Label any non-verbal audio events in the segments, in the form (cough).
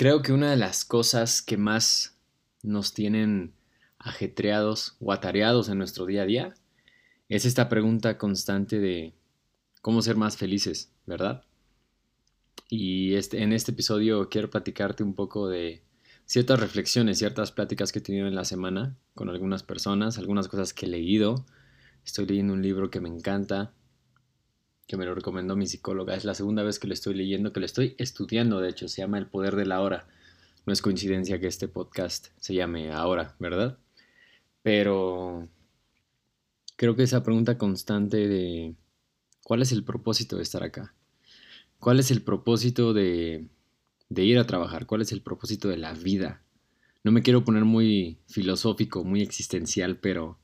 Creo que una de las cosas que más nos tienen ajetreados o atareados en nuestro día a día es esta pregunta constante de cómo ser más felices, ¿verdad? Y este, en este episodio quiero platicarte un poco de ciertas reflexiones, ciertas pláticas que he tenido en la semana con algunas personas, algunas cosas que he leído. Estoy leyendo un libro que me encanta, que me lo recomendó mi psicóloga. Es la segunda vez que lo estoy leyendo, que lo estoy estudiando, de hecho, se llama El Poder de la Hora. No es coincidencia que este podcast se llame Ahora, ¿verdad? Pero creo que esa pregunta constante de ¿cuál es el propósito de estar acá? ¿Cuál es el propósito de, de ir a trabajar? ¿Cuál es el propósito de la vida? No me quiero poner muy filosófico, muy existencial, pero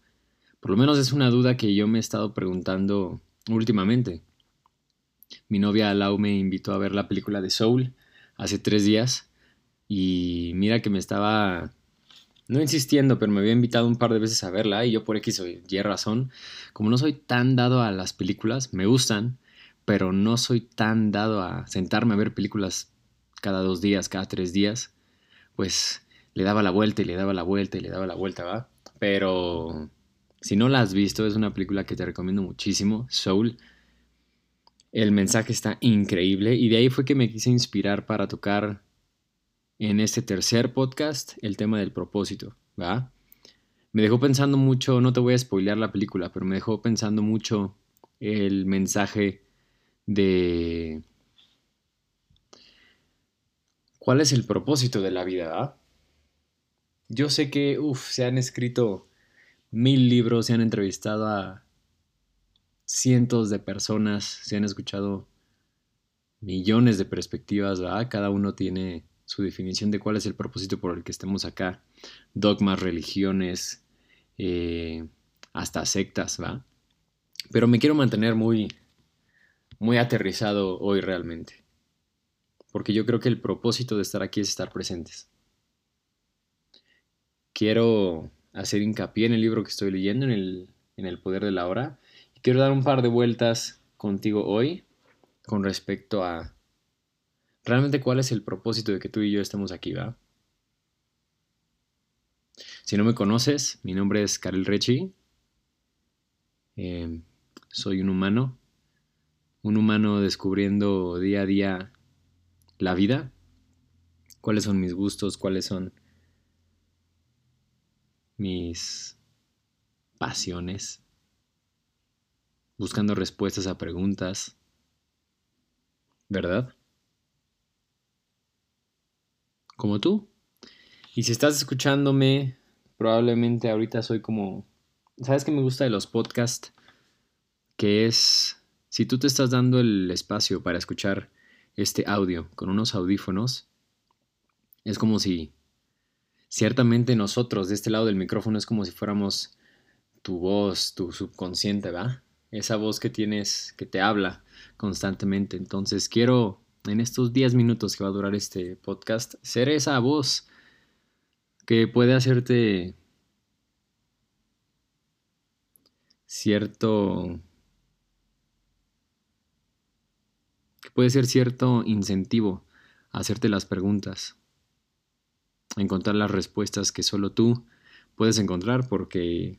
por lo menos es una duda que yo me he estado preguntando últimamente. Mi novia Lau me invitó a ver la película de Soul hace tres días y mira que me estaba, no insistiendo, pero me había invitado un par de veces a verla y yo por X o Y razón, como no soy tan dado a las películas, me gustan, pero no soy tan dado a sentarme a ver películas cada dos días, cada tres días, pues le daba la vuelta y le daba la vuelta y le daba la vuelta, ¿va? Pero si no la has visto, es una película que te recomiendo muchísimo, Soul. El mensaje está increíble y de ahí fue que me quise inspirar para tocar en este tercer podcast el tema del propósito, ¿va? Me dejó pensando mucho, no te voy a spoilear la película, pero me dejó pensando mucho el mensaje de cuál es el propósito de la vida. Yo sé que uf, se han escrito mil libros, se han entrevistado a cientos de personas, se han escuchado millones de perspectivas, ¿verdad? cada uno tiene su definición de cuál es el propósito por el que estemos acá, dogmas, religiones, eh, hasta sectas, ¿va? Pero me quiero mantener muy, muy aterrizado hoy realmente. Porque yo creo que el propósito de estar aquí es estar presentes. Quiero hacer hincapié en el libro que estoy leyendo, en el, en el poder de la hora. Quiero dar un par de vueltas contigo hoy con respecto a realmente cuál es el propósito de que tú y yo estemos aquí, ¿va? Si no me conoces, mi nombre es Karel Rechi. Eh, soy un humano un humano descubriendo día a día la vida, cuáles son mis gustos, cuáles son mis pasiones, buscando respuestas a preguntas, ¿verdad? Como tú. Y si estás escuchándome, probablemente ahorita soy como... ¿Sabes qué me gusta de los podcasts? Que es si tú te estás dando el espacio para escuchar este audio con unos audífonos, es como si ciertamente nosotros de este lado del micrófono es como si fuéramos tu voz, tu subconsciente, ¿va? Esa voz que tienes, que te habla constantemente. Entonces quiero en estos 10 minutos que va a durar este podcast ser esa voz que puede hacerte cierto puede ser cierto incentivo a hacerte las preguntas, a encontrar las respuestas que solo tú puedes encontrar, porque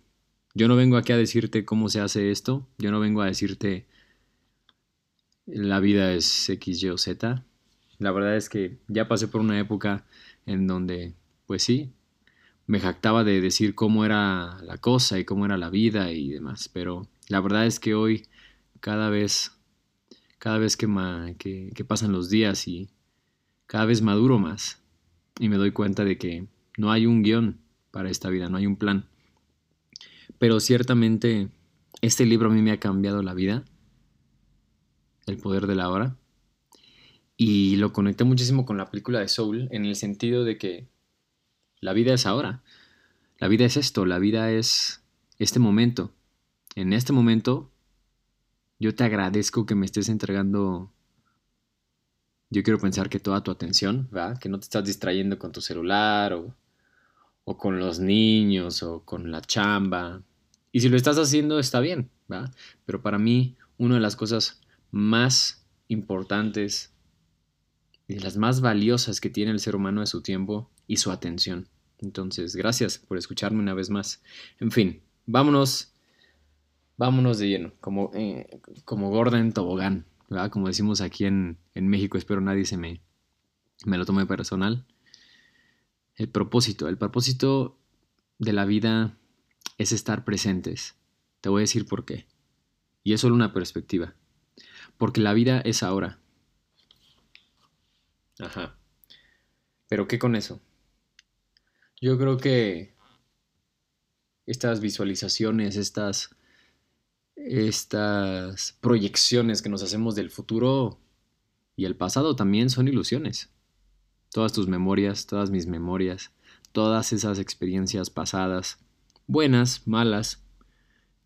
yo no vengo aquí a decirte cómo se hace esto, yo no vengo a decirte la vida es X, Y o Z. La verdad es que ya pasé por una época en donde, pues sí, me jactaba de decir cómo era la cosa y cómo era la vida y demás, pero la verdad es que hoy cada vez cada vez que, que, pasan los días y cada vez maduro más y me doy cuenta de que no hay un guion para esta vida, no hay un plan. Pero ciertamente este libro a mí me ha cambiado la vida, El poder de la hora, y lo conecté muchísimo con la película de Soul en el sentido de que la vida es ahora, la vida es esto, la vida es este momento. En este momento yo te agradezco que me estés entregando, yo quiero pensar que toda tu atención, ¿va? Que no te estás distrayendo con tu celular o, o con los niños o con la chamba. Y si lo estás haciendo, está bien, ¿va? Pero para mí, una de las cosas más importantes y las más valiosas que tiene el ser humano es su tiempo y su atención. Entonces, gracias por escucharme una vez más. En fin, vámonos, vámonos de lleno, como, eh, como Gordon Tobogán, ¿verdad? Como decimos aquí en, en México, espero nadie se me, me lo tome personal. El propósito, el propósito de la vida es estar presentes. Te voy a decir por qué. Y es solo una perspectiva. Porque la vida es ahora. Ajá. Pero ¿qué con eso? Yo creo que estas visualizaciones, estas, estas proyecciones que nos hacemos del futuro y el pasado también son ilusiones. Todas tus memorias, todas mis memorias, todas esas experiencias pasadas, buenas, malas,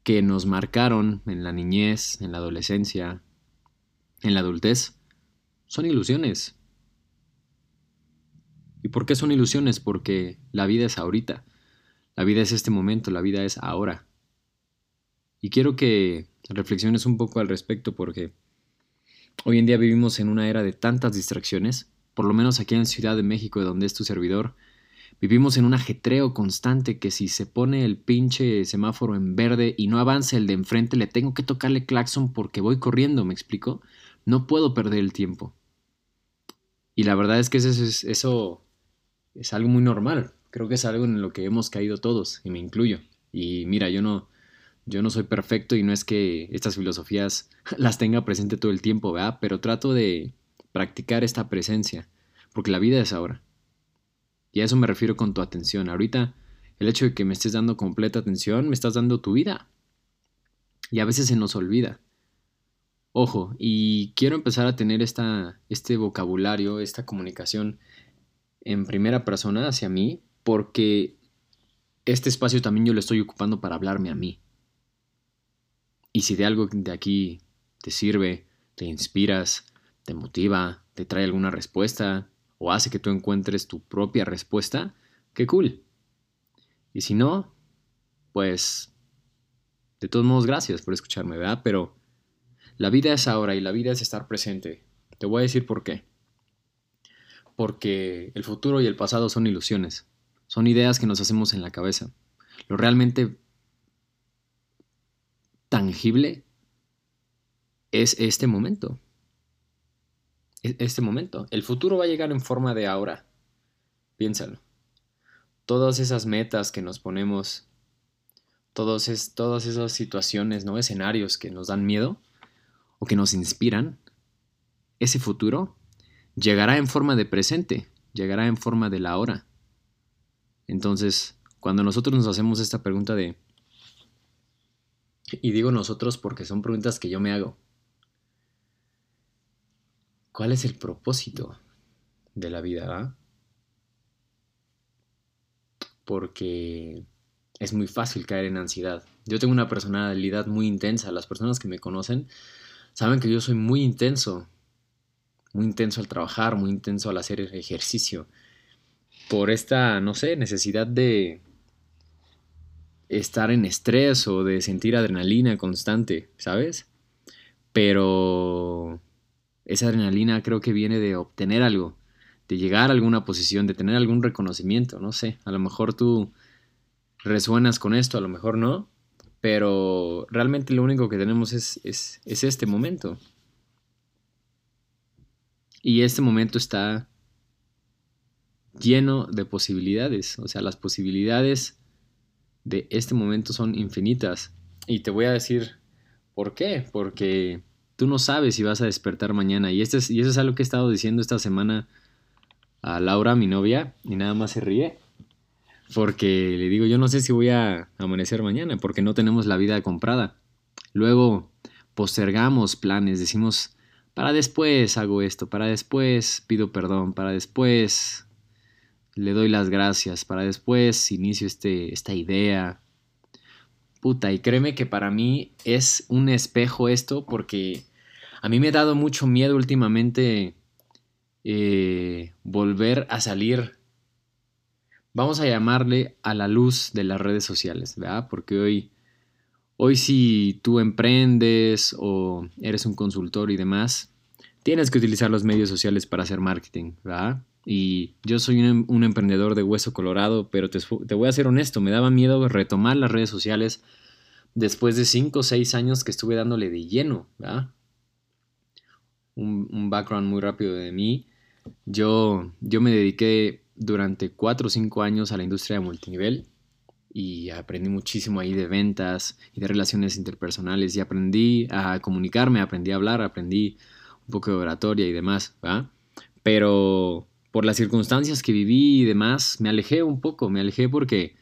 que nos marcaron en la niñez, en la adolescencia, en la adultez, son ilusiones. ¿Y por qué son ilusiones? Porque la vida es ahorita. La vida es este momento, la vida es ahora. Y quiero que reflexiones un poco al respecto porque hoy en día vivimos en una era de tantas distracciones, por lo menos aquí en Ciudad de México, donde es tu servidor, vivimos en un ajetreo constante que si se pone el pinche semáforo en verde y no avanza el de enfrente, le tengo que tocarle claxon porque voy corriendo, ¿me explico? No puedo perder el tiempo. Y la verdad es que eso, eso es algo muy normal. Creo que es algo en lo que hemos caído todos, y me incluyo. Y mira, yo no, yo no soy perfecto y no es que estas filosofías (laughs) las tenga presente todo el tiempo, ¿verdad? Pero trato de practicar esta presencia, porque la vida es ahora. Y a eso me refiero con tu atención. Ahorita, el hecho de que me estés dando completa atención, me estás dando tu vida. Y a veces se nos olvida. Ojo, y quiero empezar a tener esta, este vocabulario, esta comunicación en primera persona hacia mí, porque este espacio también yo lo estoy ocupando para hablarme a mí. Y si de algo de aquí te sirve, te inspiras, te motiva, te trae alguna respuesta o hace que tú encuentres tu propia respuesta, qué cool. Y si no, pues de todos modos gracias por escucharme, ¿verdad? Pero la vida es ahora y la vida es estar presente. Te voy a decir por qué porque el futuro y el pasado son ilusiones, son ideas que nos hacemos en la cabeza. Lo realmente tangible es este momento. Este momento. El futuro va a llegar en forma de ahora. Piénsalo. Todas esas metas que nos ponemos, todos es, todas esas situaciones, ¿no? escenarios que nos dan miedo o que nos inspiran, ese futuro llegará en forma de presente, llegará en forma de la hora. Entonces, cuando nosotros nos hacemos esta pregunta de... Y digo nosotros porque son preguntas que yo me hago. ¿Cuál es el propósito de la vida? Ah? Porque es muy fácil caer en ansiedad. Yo tengo una personalidad muy intensa. Las personas que me conocen saben que yo soy muy intenso muy intenso al trabajar, muy intenso al hacer ejercicio, por esta, no sé, necesidad de estar en estrés o de sentir adrenalina constante, ¿sabes? Pero esa adrenalina creo que viene de obtener algo, de llegar a alguna posición, de tener algún reconocimiento, no sé, a lo mejor tú resuenas con esto, a lo mejor no, pero realmente lo único que tenemos es, es, es este momento, y este momento está lleno de posibilidades. O sea, las posibilidades de este momento son infinitas. Y te voy a decir por qué. Porque tú no sabes si vas a despertar mañana. Y, este es, y eso es algo que he estado diciendo esta semana a Laura, mi novia, y nada más se ríe. Porque le digo, yo no sé si voy a amanecer mañana, porque no tenemos la vida comprada. Luego postergamos planes, decimos, para después hago esto, para después pido perdón, para después le doy las gracias, para después inicio este, esta idea. Puta, y créeme que para mí es un espejo esto porque a mí me ha dado mucho miedo últimamente eh, volver a salir, vamos a llamarle a la luz de las redes sociales, ¿verdad? Porque hoy Hoy si tú emprendes o eres un consultor y demás, tienes que utilizar los medios sociales para hacer marketing, ¿verdad? Y yo soy un, emprendedor de hueso colorado, pero te, voy a ser honesto, me daba miedo retomar las redes sociales después de 5 o 6 años que estuve dándole de lleno, ¿verdad? Un, un, background muy rápido de mí. Yo, yo me dediqué durante 4 o 5 años a la industria de multinivel y aprendí muchísimo ahí de ventas y de relaciones interpersonales y aprendí a comunicarme, aprendí a hablar, aprendí un poco de oratoria y demás, ¿va? Pero por las circunstancias que viví y demás, me alejé un poco, me alejé porque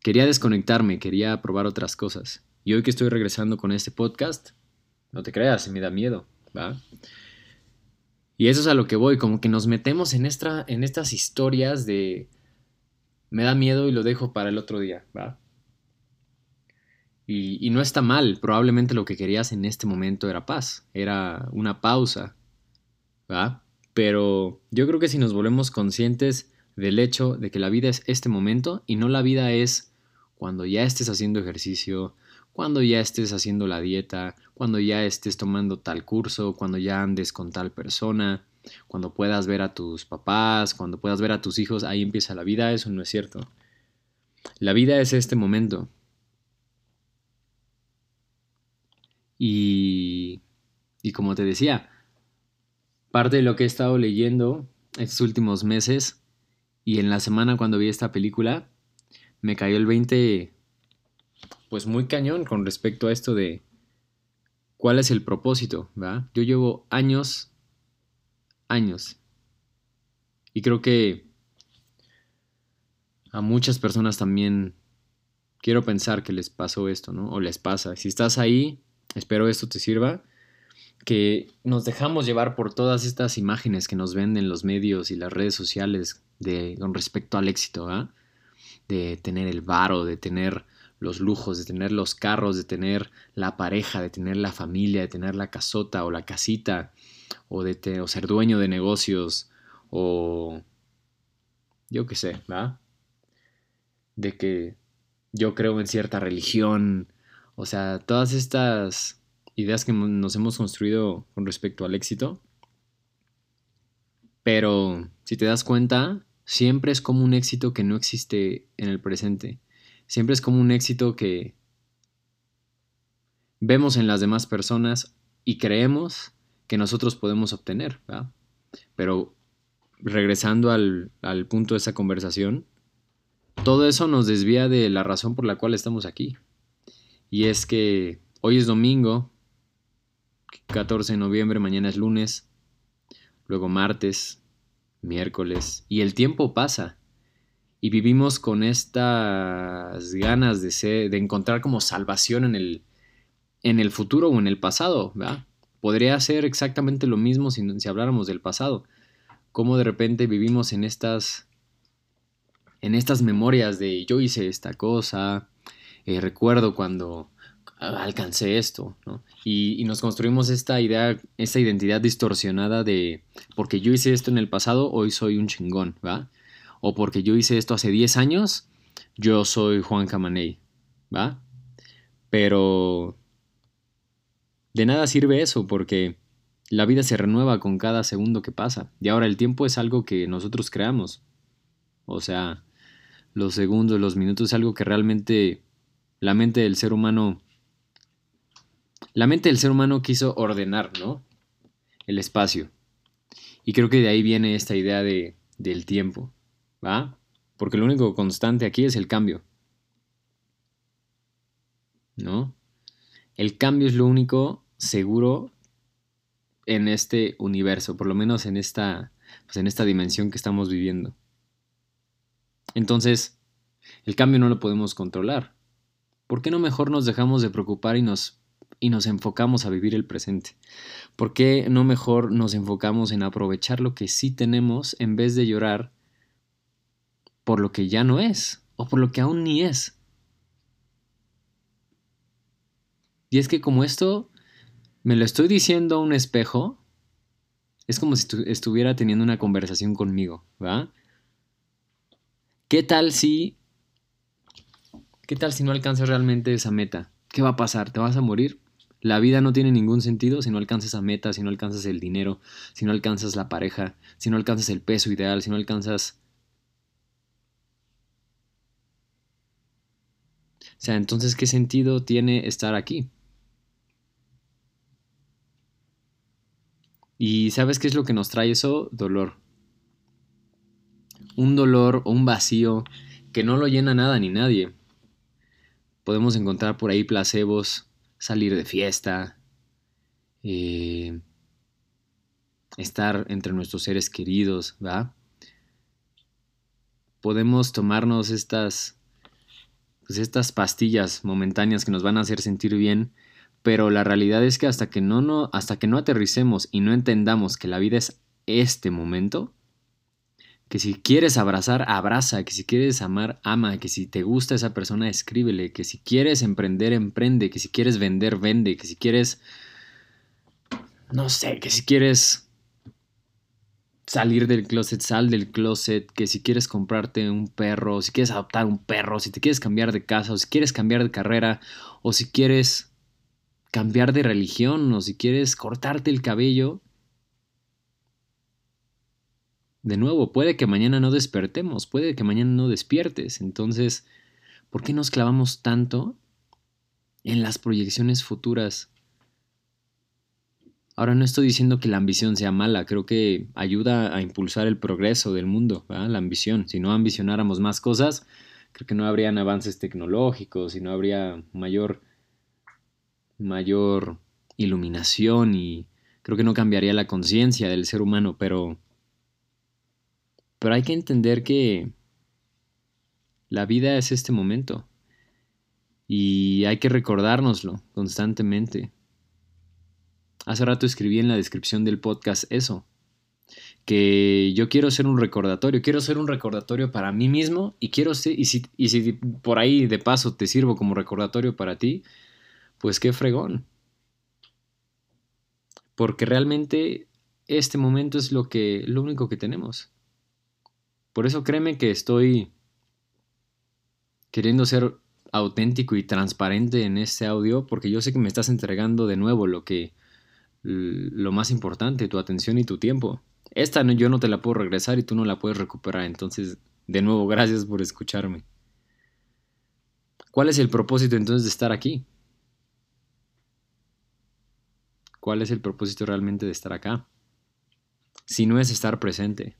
quería desconectarme, quería probar otras cosas. Y hoy que estoy regresando con este podcast, no te creas, me da miedo, ¿va? Y eso es a lo que voy, como que nos metemos en, esta, en estas historias de me da miedo y lo dejo para el otro día, ¿va? Y, no está mal, probablemente lo que querías en este momento era paz, era una pausa, ¿va? Pero yo creo que si nos volvemos conscientes del hecho de que la vida es este momento y no la vida es cuando ya estés haciendo ejercicio, cuando ya estés haciendo la dieta, cuando ya estés tomando tal curso, cuando ya andes con tal persona, cuando puedas ver a tus papás, cuando puedas ver a tus hijos, ahí empieza la vida, eso no es cierto. La vida es este momento. Y, y como te decía, parte de lo que he estado leyendo estos últimos meses y en la semana cuando vi esta película, me cayó el 20 pues muy cañón con respecto a esto de cuál es el propósito, ¿va? Yo llevo años años. Y creo que a muchas personas también quiero pensar que les pasó esto, ¿no? O les pasa. Si estás ahí, espero esto te sirva. Que nos dejamos llevar por todas estas imágenes que nos venden los medios y las redes sociales con respecto al éxito, ¿ah? De tener el varo, de tener los lujos, de tener los carros, de tener la pareja, de tener la familia, de tener la casota o la casita, o, de ser dueño de negocios, o yo qué sé, ¿verdad? De que yo creo en cierta religión, o sea, todas estas ideas que nos hemos construido con respecto al éxito. Pero si te das cuenta, siempre es como un éxito que no existe en el presente. Siempre es como un éxito que vemos en las demás personas y creemos que nosotros podemos obtener. Pero regresando al, al punto de esa conversación, todo eso nos desvía de la razón por la cual estamos aquí. Y es que hoy es domingo, 14 de noviembre, mañana es lunes, luego martes, miércoles, y el tiempo pasa. Y vivimos con estas ganas de, ser, de encontrar como salvación en el, en el futuro o en el pasado, ¿verdad? Podría ser exactamente lo mismo si, habláramos del pasado. Cómo de repente vivimos en estas, en estas memorias de yo hice esta cosa, eh, recuerdo cuando alcancé esto, ¿no? Y, nos construimos esta idea, esta identidad distorsionada de porque yo hice esto en el pasado, hoy soy un chingón, ¿va? O porque yo hice esto hace 10 años, yo soy Juan Camaney, ¿va? Pero de nada sirve eso porque la vida se renueva con cada segundo que pasa. Y ahora el tiempo es algo que nosotros creamos. O sea, los segundos, los minutos es algo que realmente la mente del ser humano... La mente del ser humano quiso ordenar, ¿no? El espacio. Y creo que de ahí viene esta idea de, del tiempo, ¿va? Porque lo único constante aquí es el cambio. ¿No? El cambio es lo único seguro en este universo, por lo menos en esta, pues en esta dimensión que estamos viviendo. Entonces, el cambio no lo podemos controlar. ¿Por qué no mejor nos dejamos de preocupar y nos, y nos enfocamos a vivir el presente? ¿Por qué no mejor nos enfocamos en aprovechar lo que sí tenemos en vez de llorar por lo que ya no es o por lo que aún ni es? Y es que como esto me lo estoy diciendo a un espejo, es como si estuviera teniendo una conversación conmigo, ¿va? ¿Qué tal si... ¿Qué tal si no alcanzas realmente esa meta? ¿Qué va a pasar? ¿Te vas a morir? La vida no tiene ningún sentido si no alcanzas esa meta, si no alcanzas el dinero, si no alcanzas la pareja, si no alcanzas el peso ideal, si no alcanzas... sea, entonces, ¿qué sentido tiene estar aquí? Y ¿sabes qué es lo que nos trae eso? Dolor. Un dolor o un vacío que no lo llena nada ni nadie. Podemos encontrar por ahí placebos, salir de fiesta, eh, estar entre nuestros seres queridos, ¿va? Podemos tomarnos estas, pues estas pastillas momentáneas que nos van a hacer sentir bien, pero la realidad es que hasta que no, no, hasta que no aterricemos y no entendamos que la vida es este momento, que si quieres abrazar, abraza, que si quieres amar, ama, que si te gusta esa persona, escríbele, que si quieres emprender, emprende, que si quieres vender, vende, que si quieres, no sé, que si quieres salir del closet, sal del closet, que si quieres comprarte un perro, si quieres adoptar un perro, si te quieres cambiar de casa, o si quieres cambiar de carrera, o si quieres cambiar de religión o si quieres cortarte el cabello. De nuevo, puede que mañana no despertemos, puede que mañana no despiertes. Entonces, ¿por qué nos clavamos tanto en las proyecciones futuras? Ahora no estoy diciendo que la ambición sea mala, creo que ayuda a impulsar el progreso del mundo, la ambición. Si no ambicionáramos más cosas, creo que no habrían avances tecnológicos y no habría mayor mayor iluminación y creo que no cambiaría la conciencia del ser humano, pero pero hay que entender que la vida es este momento y hay que recordárnoslo constantemente. Hace rato escribí en la descripción del podcast eso, que yo quiero ser un recordatorio, quiero ser un recordatorio para mí mismo y quiero ser, y si, y si por ahí de paso te sirvo como recordatorio para ti, pues qué fregón. Porque realmente este momento es lo que lo único que tenemos. Por eso créeme que estoy queriendo ser auténtico y transparente en este audio porque yo sé que me estás entregando de nuevo lo que lo más importante, tu atención y tu tiempo. Esta yo no te la puedo regresar y tú no la puedes recuperar, entonces de nuevo gracias por escucharme. ¿Cuál es el propósito entonces de estar aquí? ¿Cuál es el propósito realmente de estar acá? Si no es estar presente.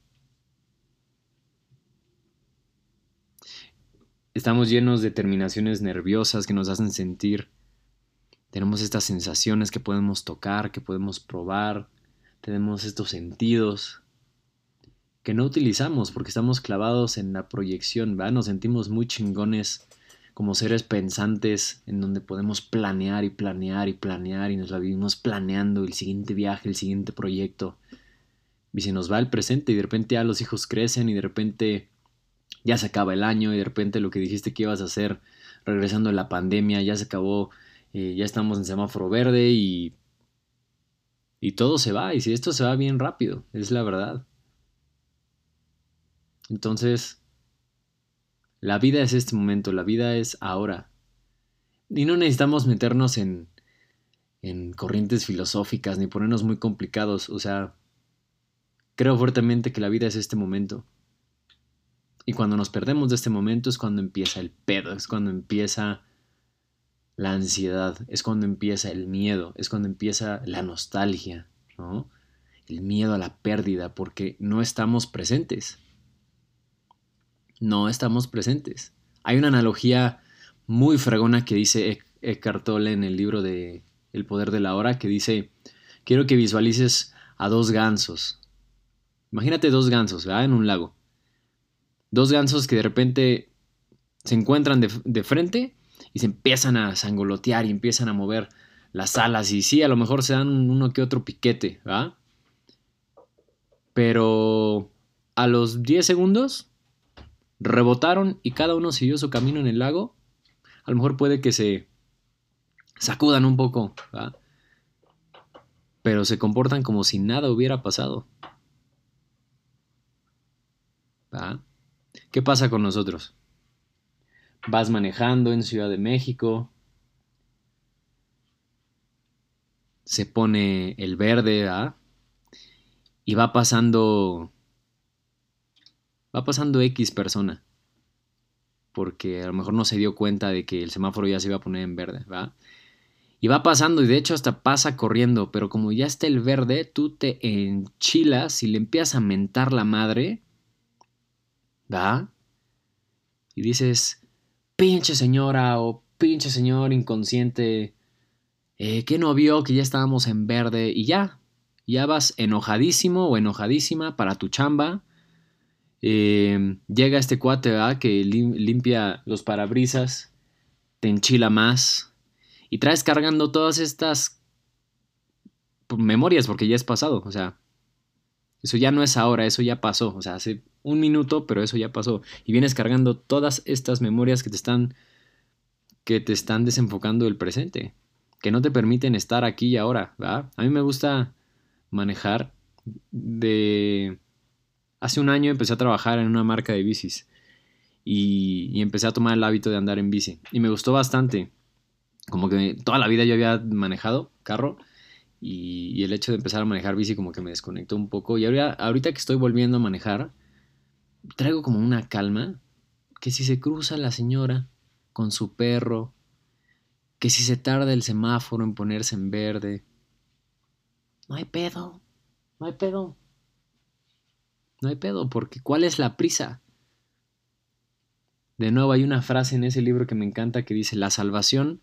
Estamos llenos de terminaciones nerviosas que nos hacen sentir. Tenemos estas sensaciones que podemos tocar, que podemos probar. Tenemos estos sentidos que no utilizamos porque estamos clavados en la proyección. Nos sentimos muy chingones como seres pensantes en donde podemos planear y planear y planear y nos la vivimos planeando el siguiente viaje, el siguiente proyecto. Y se nos va el presente y de repente ya los hijos crecen y de repente ya se acaba el año y de repente lo que dijiste que ibas a hacer regresando a la pandemia ya se acabó, eh, ya estamos en semáforo verde y, y todo se va. Y si esto se va bien rápido, es la verdad. Entonces, la vida es este momento, la vida es ahora. Y no necesitamos meternos en, en corrientes filosóficas ni ponernos muy complicados. O sea, creo fuertemente que la vida es este momento. Y cuando nos perdemos de este momento es cuando empieza el pedo, es cuando empieza la ansiedad, es cuando empieza el miedo, es cuando empieza la nostalgia, ¿no? El miedo a la pérdida, porque no estamos presentes no estamos presentes. Hay una analogía muy fregona que dice Eckhart Tolle en el libro de El poder de la hora, que dice, quiero que visualices a dos gansos. Imagínate dos gansos. En un lago. Dos gansos que de repente se encuentran de frente y se empiezan a sangolotear y empiezan a mover las alas y sí, a lo mejor se dan uno que otro piquete, ¿va? Pero a los 10 segundos rebotaron y cada uno siguió su camino en el lago, a lo mejor puede que se sacudan un poco, pero se comportan como si nada hubiera pasado. ¿Qué pasa con nosotros? Vas manejando en Ciudad de México, se pone el verde, ¿ah? Y va pasando. Va pasando X persona. Porque a lo mejor no se dio cuenta de que el semáforo ya se iba a poner en verde, ¿va? Y va pasando y de hecho hasta pasa corriendo, pero como ya está el verde, tú te enchilas y le empiezas a mentar la madre, ¿va? Y dices, pinche señora o pinche señor inconsciente, eh, que no vio que ya estábamos en verde y ya, ya vas enojadísimo o enojadísima para tu chamba. Eh, llega este cuate ¿verdad? que limpia los parabrisas, te enchila más y traes cargando todas estas memorias porque ya es pasado, o sea, eso ya no es ahora, eso ya pasó, o sea, hace un minuto, pero eso ya pasó y vienes cargando todas estas memorias que te están que te están desenfocando el presente, que no te permiten estar aquí y ahora. A mí me gusta manejar de... Hace un año empecé a trabajar en una marca de bicis y, empecé a tomar el hábito de andar en bici y me gustó bastante. Como que toda la vida yo había manejado carro y, el hecho de empezar a manejar bici como que me desconectó un poco y ahorita, ahorita que estoy volviendo a manejar traigo como una calma que si se cruza la señora con su perro, que si se tarda el semáforo en ponerse en verde, no hay pedo, no hay pedo. No hay pedo, porque ¿cuál es la prisa? De nuevo, hay una frase en ese libro que me encanta que dice, la salvación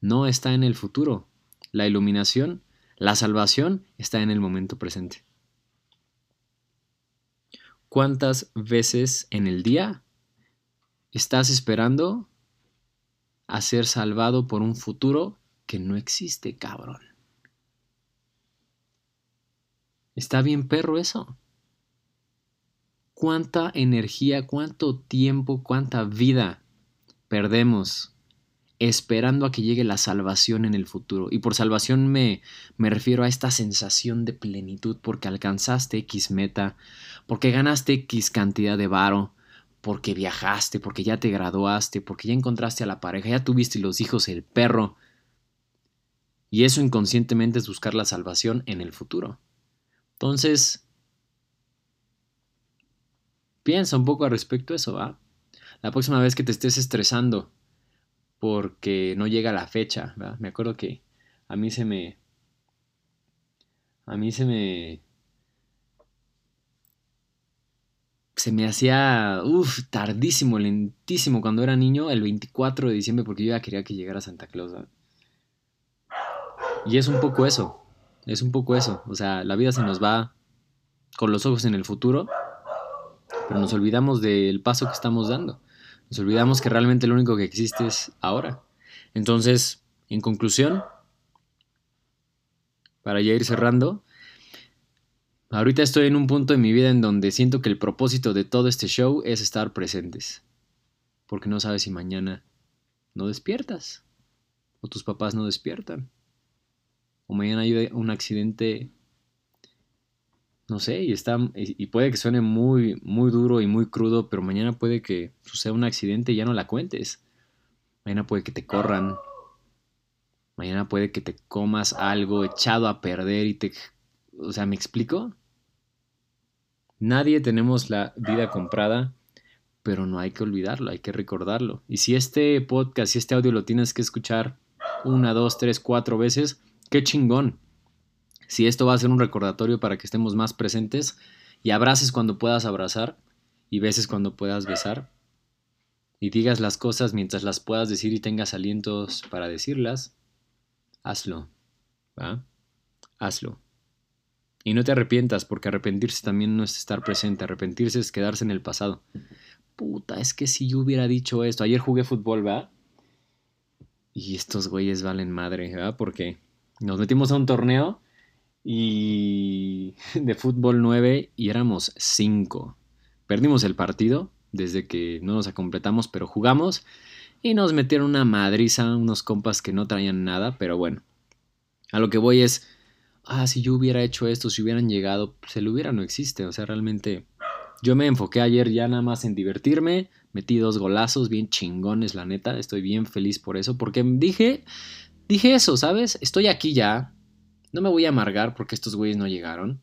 no está en el futuro, la iluminación, la salvación está en el momento presente. ¿Cuántas veces en el día estás esperando a ser salvado por un futuro que no existe, cabrón? Está bien perro eso. ¿Cuánta energía, cuánto tiempo, cuánta vida perdemos esperando a que llegue la salvación en el futuro? Y por salvación me, me refiero a esta sensación de plenitud porque alcanzaste X meta, porque ganaste X cantidad de varo, porque viajaste, porque ya te graduaste, porque ya encontraste a la pareja, ya tuviste los hijos, el perro. Y eso inconscientemente es buscar la salvación en el futuro. Entonces, piensa un poco al respecto de eso, ¿va? La próxima vez que te estés estresando porque no llega la fecha, ¿va? Me acuerdo que a mí se me... A mí se me... Se me hacía, uff, tardísimo, lentísimo cuando era niño, el 24 de diciembre, porque yo ya quería que llegara Santa Claus. Y es un poco eso. Es un poco eso. O sea, la vida se nos va con los ojos en el futuro, pero nos olvidamos del paso que estamos dando. Nos olvidamos que realmente lo único que existe es ahora. Entonces, en conclusión, para ya ir cerrando, ahorita estoy en un punto de mi vida en donde siento que el propósito de todo este show es estar presentes. Porque no sabes si mañana no despiertas o tus papás no despiertan o mañana hay un accidente, no sé, y, está, y puede que suene muy, muy duro y muy crudo, pero mañana puede que suceda un accidente y ya no la cuentes. Mañana puede que te corran. Mañana puede que te comas algo echado a perder y te... O sea, ¿me explico? Nadie tenemos la vida comprada, pero no hay que olvidarlo, hay que recordarlo. Y si este podcast, si este audio lo tienes que escuchar una, dos, tres, cuatro veces, Qué chingón. Si esto va a ser un recordatorio para que estemos más presentes y abraces cuando puedas abrazar y beses cuando puedas besar y digas las cosas mientras las puedas decir y tengas alientos para decirlas, hazlo. ¿va? Hazlo. Y no te arrepientas, porque arrepentirse también no es estar presente, arrepentirse es quedarse en el pasado. Puta, es que si yo hubiera dicho esto, ayer jugué fútbol, ¿va? Y estos güeyes valen madre, ¿va? Porque nos metimos a un torneo y (laughs) de fútbol 9 y éramos 5. Perdimos el partido desde que no nos completamos, pero jugamos y nos metieron una madriza, unos compas que no traían nada, pero bueno. A lo que voy es, ah, si yo hubiera hecho esto, si hubieran llegado, se lo hubiera no existe, o sea, realmente yo me enfoqué ayer ya nada más en divertirme, metí dos golazos bien chingones, la neta, estoy bien feliz por eso, porque dije, dije eso, ¿sabes? Estoy aquí ya. No me voy a amargar porque estos güeyes no llegaron.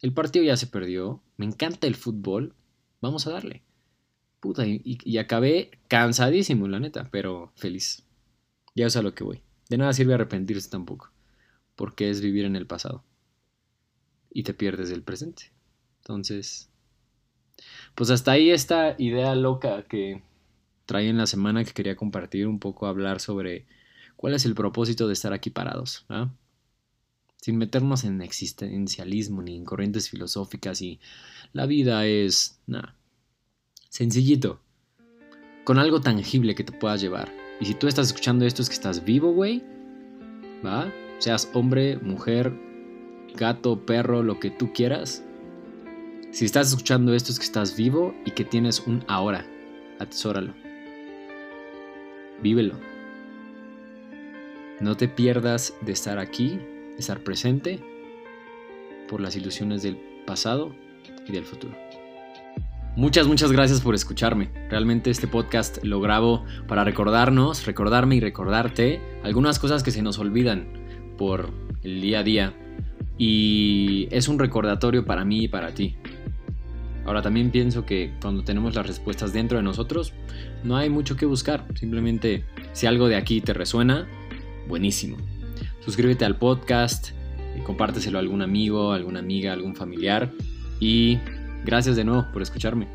El partido ya se perdió. Me encanta el fútbol. Vamos a darle. Puta, y, acabé cansadísimo, la neta, pero feliz. Ya es a lo que voy. De nada sirve arrepentirse tampoco. Porque es vivir en el pasado. Y te pierdes del presente. Entonces, pues hasta ahí esta idea loca que trae en la semana que quería compartir, un poco hablar sobre cuál es el propósito de estar aquí parados. ¿ah? Sin meternos en existencialismo ni en corrientes filosóficas y la vida es, nada, sencillito, con algo tangible que te puedas llevar. Y si tú estás escuchando esto es que estás vivo, güey, ¿va? Seas hombre, mujer, gato, perro, lo que tú quieras. Si estás escuchando esto es que estás vivo y que tienes un ahora. Atesóralo. Vívelo. No te pierdas de estar aquí, estar presente por las ilusiones del pasado y del futuro. Muchas, muchas gracias por escucharme. Realmente este podcast lo grabo para recordarnos, recordarme y recordarte algunas cosas que se nos olvidan por el día a día. Y es un recordatorio para mí y para ti. Ahora también pienso que cuando tenemos las respuestas dentro de nosotros, no hay mucho que buscar. Simplemente si algo de aquí te resuena, buenísimo. Suscríbete al podcast, y compárteselo a algún amigo, alguna amiga, algún familiar. Y gracias de nuevo por escucharme.